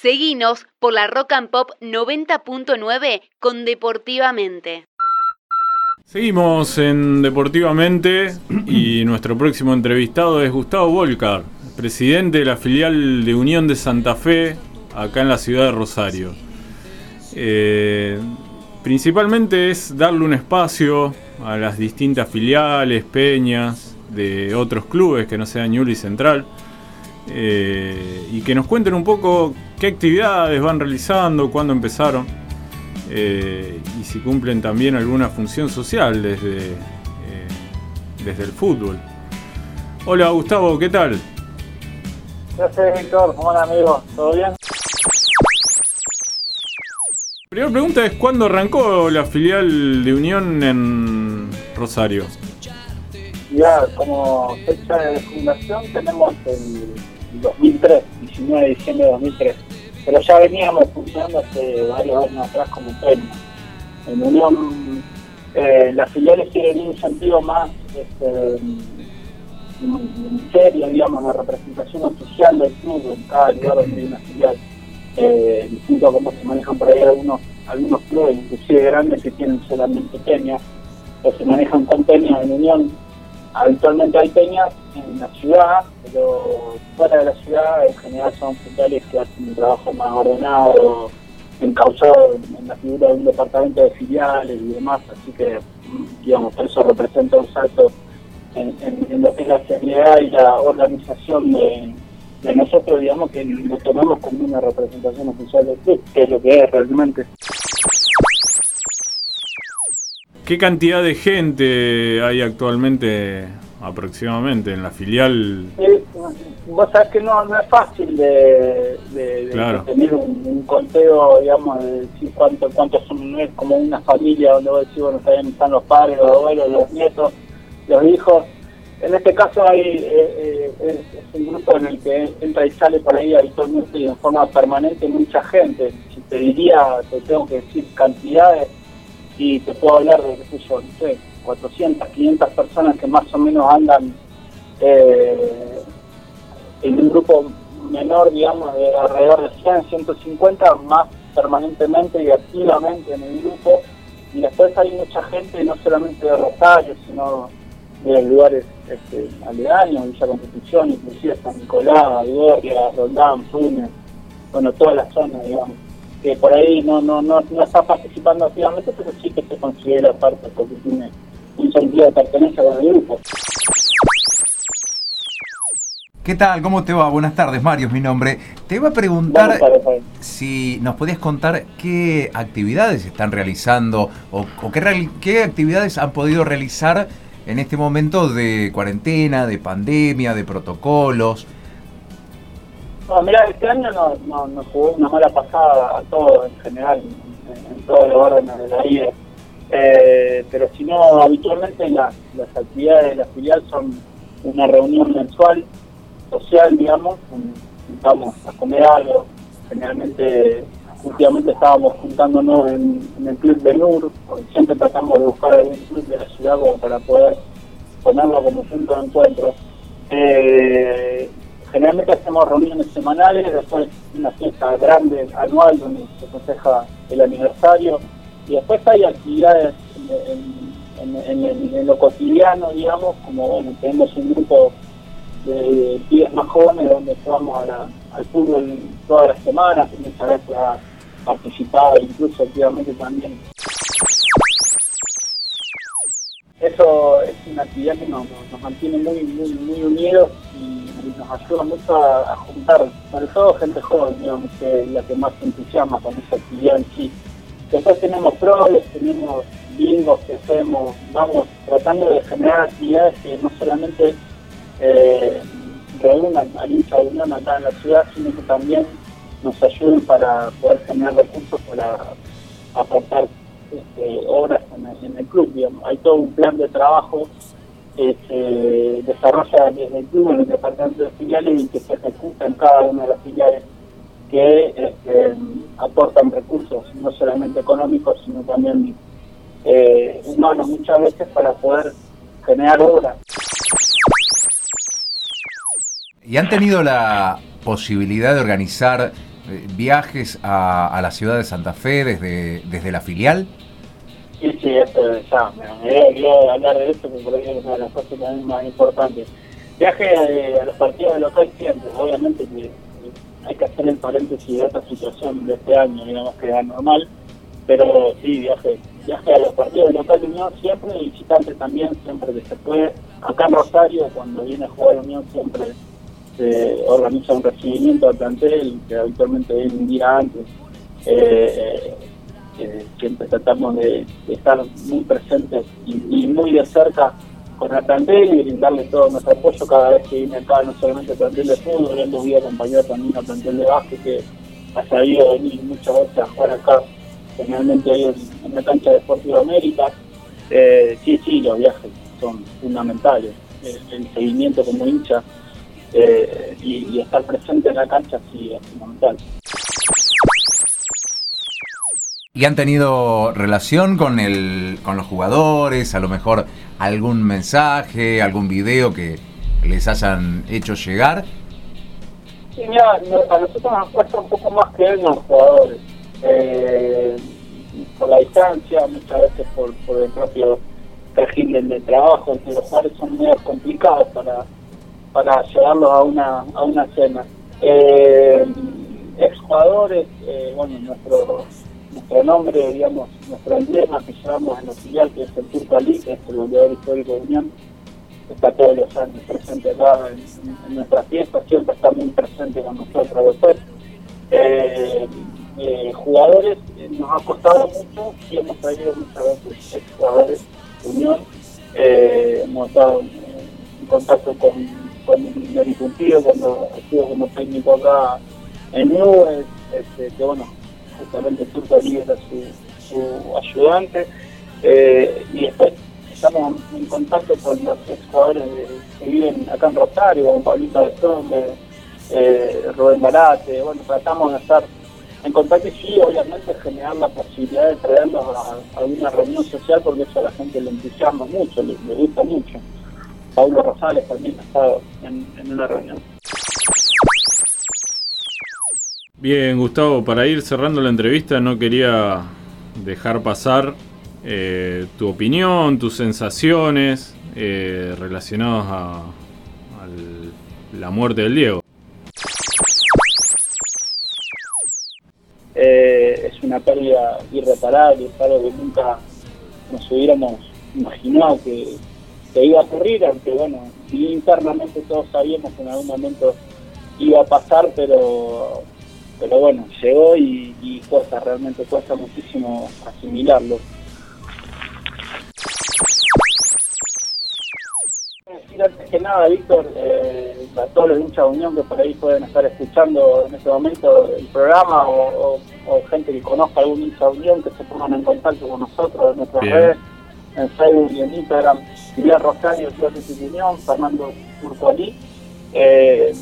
Seguinos por la Rock and Pop 90.9 con Deportivamente. Seguimos en Deportivamente y nuestro próximo entrevistado es Gustavo Volcar, presidente de la filial de Unión de Santa Fe, acá en la ciudad de Rosario. Eh, principalmente es darle un espacio a las distintas filiales, peñas de otros clubes que no sean Ñuli Central eh, y que nos cuenten un poco qué actividades van realizando, cuándo empezaron eh, y si cumplen también alguna función social desde, eh, desde el fútbol. Hola Gustavo, ¿qué tal? Gracias Víctor, ¿cómo van amigos? ¿Todo bien? Primera pregunta es ¿cuándo arrancó la filial de Unión en Rosario? Ya, como fecha de fundación tenemos el 2003, 19 de diciembre de 2003. Pero ya veníamos funcionando hace varios años atrás como premio. En Unión, eh, las filiales tienen un sentido más este, serio, digamos, la representación oficial del club en cada lugar donde hay una filial. Eh, distinto a cómo se manejan por ahí algunos, algunos clubes, inclusive grandes, que tienen solamente peñas, o se manejan con peñas en Unión Habitualmente hay peñas en la ciudad, pero fuera de la ciudad en general son hospitales que hacen un trabajo más ordenado, encauzado en la figura de un departamento de filiales y demás, así que, digamos, eso representa un salto en, lo que es la seriedad y la organización de, nosotros, digamos, que lo tomamos como una representación oficial del club, que es lo que es realmente. ¿Qué cantidad de gente hay actualmente aproximadamente en la filial? vos sabés que no, no es fácil de, tener un, conteo, digamos, de decir cuánto, cuántos son, no es como una familia donde vos decís, bueno, están los padres, los abuelos, los nietos, los hijos. En este caso hay eh, eh, es, un grupo en el que entra y sale por ahí habitualmente y en forma permanente mucha gente. Si te diría, te tengo que decir cantidades, y te puedo hablar de, qué sé yo, no sé, 400, 500 personas que más o menos andan eh, en un grupo menor, digamos, de alrededor de 100, 150, más permanentemente y activamente en el grupo. Y después hay mucha gente, no solamente de Rosario, sino de los lugares este, aledaños, Villa Constitución, inclusive San Nicolás, Gorria, Roldán, Funes, bueno, toda la zona, digamos que por ahí no, no, no, no está participando activamente, pero sí que se considera parte porque tiene sentido de pertenencia con el grupo. ¿Qué tal? ¿Cómo te va? Buenas tardes, Mario, es mi nombre. Te iba a preguntar si nos podías contar qué actividades están realizando o, qué, qué actividades han podido realizar en este momento de cuarentena, de pandemia, de protocolos. No, mira, este año nos no, jugó una mala pasada a todos en general, en, todos los órdenes de la vida. Eh, pero si no, habitualmente las, actividades de la filial son una reunión mensual, social, digamos, vamos a comer algo. Generalmente, últimamente estábamos juntándonos en, el club de NUR, siempre tratamos de buscar algún club de la ciudad para poder ponerlo como punto de encuentro. Eh, generalmente hacemos reuniones semanales, después una fiesta grande anual donde se festeja el aniversario y después hay actividades en, lo cotidiano, digamos, como bueno, tenemos un grupo de pibes más jóvenes donde vamos al fútbol todas las semanas, que muchas veces ha participado incluso activamente también. Eso es una actividad que nos, mantiene muy, muy, muy unidos y nos ayuda mucho a, juntar, sobre todo gente joven, digamos, que es la que más se entusiasma con esa actividad en sí. Después tenemos proles, tenemos bingos que hacemos, vamos tratando de generar actividades que no solamente eh, reúnan al hincha unión acá en la ciudad, sino que también nos ayuden para poder generar recursos para aportar este, obras en el, club. Hay todo un plan de trabajo que se desarrolla desde el club en el departamento de filiales y que se ejecuta en cada una de las filiales que este, aportan recursos, no solamente económicos, sino también eh, humanos muchas veces para poder generar obras. ¿Y han tenido la posibilidad de organizar viajes a, la ciudad de Santa Fe desde, desde la filial? Sí, sí, eso ya, me quería hablar de esto porque por ahí es una de las cosas también más importantes. Viaje a, los partidos de local siempre, obviamente que hay que hacer el paréntesis de esta situación de este año, digamos que era normal, pero sí, viaje, viaje a los partidos de local de Unión siempre, y visitante también, siempre que se puede. Acá en Rosario, cuando viene a jugar Unión, siempre se organiza un recibimiento al plantel, que habitualmente viene un día antes. Eh, eh, siempre tratamos de, estar muy presentes y, muy de cerca con el plantel y brindarle todo nuestro apoyo cada vez que viene acá, no solamente el plantel de fútbol, hemos ido acompañar también al plantel de básquet que ha sabido venir muchas veces a jugar acá, generalmente ahí en, la cancha de Deportivo América. Eh, sí, sí, los viajes son fundamentales, el, seguimiento como hincha eh, y estar presente en la cancha sí es fundamental. ¿Y han tenido relación con, el, con los jugadores? A lo mejor algún mensaje, algún video que les hayan hecho llegar. Sí, mira, a nosotros nos cuesta un poco más que los jugadores. Eh, por la distancia, muchas veces por, por el propio régimen de trabajo, los jugadores son muy complicados para, para llevarlos a una, a una cena. Eh, ex jugadores, eh, bueno, nuestro nuestro nombre, digamos, nuestro emblema que llevamos en la filial, que es el Turco Ali, que es el goleador histórico de Unión, está todos los años presente acá en, nuestra fiesta, siempre está muy presente con nosotros después. Eh, eh, jugadores eh, nos ha costado mucho y hemos traído muchas veces jugadores de Unión, hemos estado en contacto con, con el cuando estuvo como técnico acá en Nubes, este, que bueno, justamente Turco era su, su ayudante, eh, y después estamos en contacto con los ex jugadores que viven acá en Rosario, con Pablito de Strombe, eh, Rubén Barate, bueno, tratamos de estar en contacto y sí, obviamente generar la posibilidad de traerlos a, alguna reunión social porque eso a la gente le entusiasma mucho, le, gusta mucho. Pablo Rosales también ha estado en una reunión. Bien, Gustavo, para ir cerrando la entrevista no quería dejar pasar eh, tu opinión, tus sensaciones eh, relacionadas a, la muerte del Diego. Eh, es una pérdida irreparable, es algo que nunca nos hubiéramos imaginado que, que iba a ocurrir, aunque bueno, internamente todos sabíamos que en algún momento iba a pasar, pero pero bueno, llegó y, y cuesta, realmente cuesta muchísimo asimilarlo. decir antes que nada, Víctor, eh, a todos los hinchas de Unión que por ahí pueden estar escuchando en este momento el programa o, gente que conozca algún hincha de Unión que se pongan en contacto con nosotros en nuestras redes, en Facebook y en Instagram, Silvia Rosario, de Unión, Fernando Turcolí. Eh,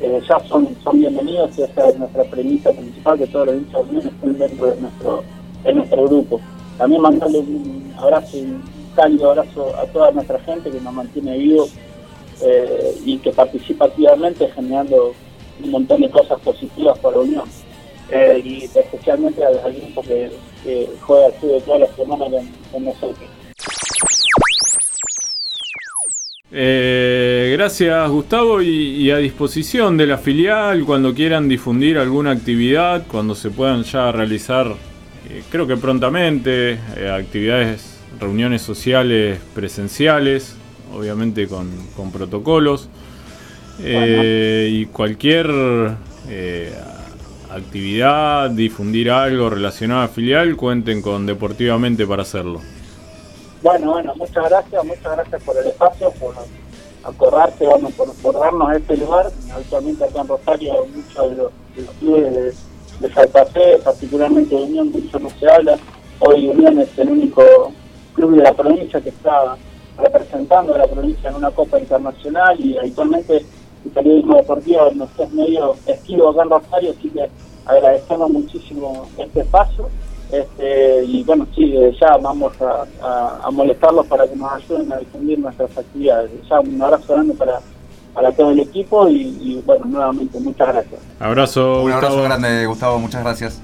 eh, ya son, son bienvenidos y esa es nuestra premisa principal, que todos los hinchas estén dentro de nuestro, de nuestro grupo. También mandarle un abrazo, un cálido abrazo a toda nuestra gente que nos mantiene vivos eh, y que participa activamente generando un montón de cosas positivas para la Unión. Eh, y especialmente al, grupo que, juega el fútbol todas las semanas con nosotros. Eh, gracias Gustavo y, a disposición de la filial cuando quieran difundir alguna actividad, cuando se puedan ya realizar, eh, creo que prontamente, eh, actividades, reuniones sociales presenciales, obviamente con, protocolos, y cualquier actividad, difundir algo relacionado a filial, cuenten con Deportivamente para hacerlo. Bueno, bueno, muchas gracias, muchas gracias por el espacio, por acordarse, bueno, por, darnos este lugar. Actualmente acá en Rosario muchos de los, clubes de, de particularmente de Unión, mucho no se habla. Hoy Unión es el único club de la provincia que está representando a la provincia en una Copa Internacional y habitualmente el periodismo deportivo nos es medio esquivo acá en Rosario, así que agradecemos muchísimo este espacio este, y bueno, sí, eh, ya vamos a, a, a, molestarlos para que nos ayuden a difundir nuestras actividades. Ya un abrazo grande para, para todo el equipo y, y bueno, nuevamente muchas gracias. Abrazo. Un abrazo Gustavo. grande, Gustavo, muchas gracias.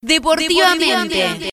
Deportivamente.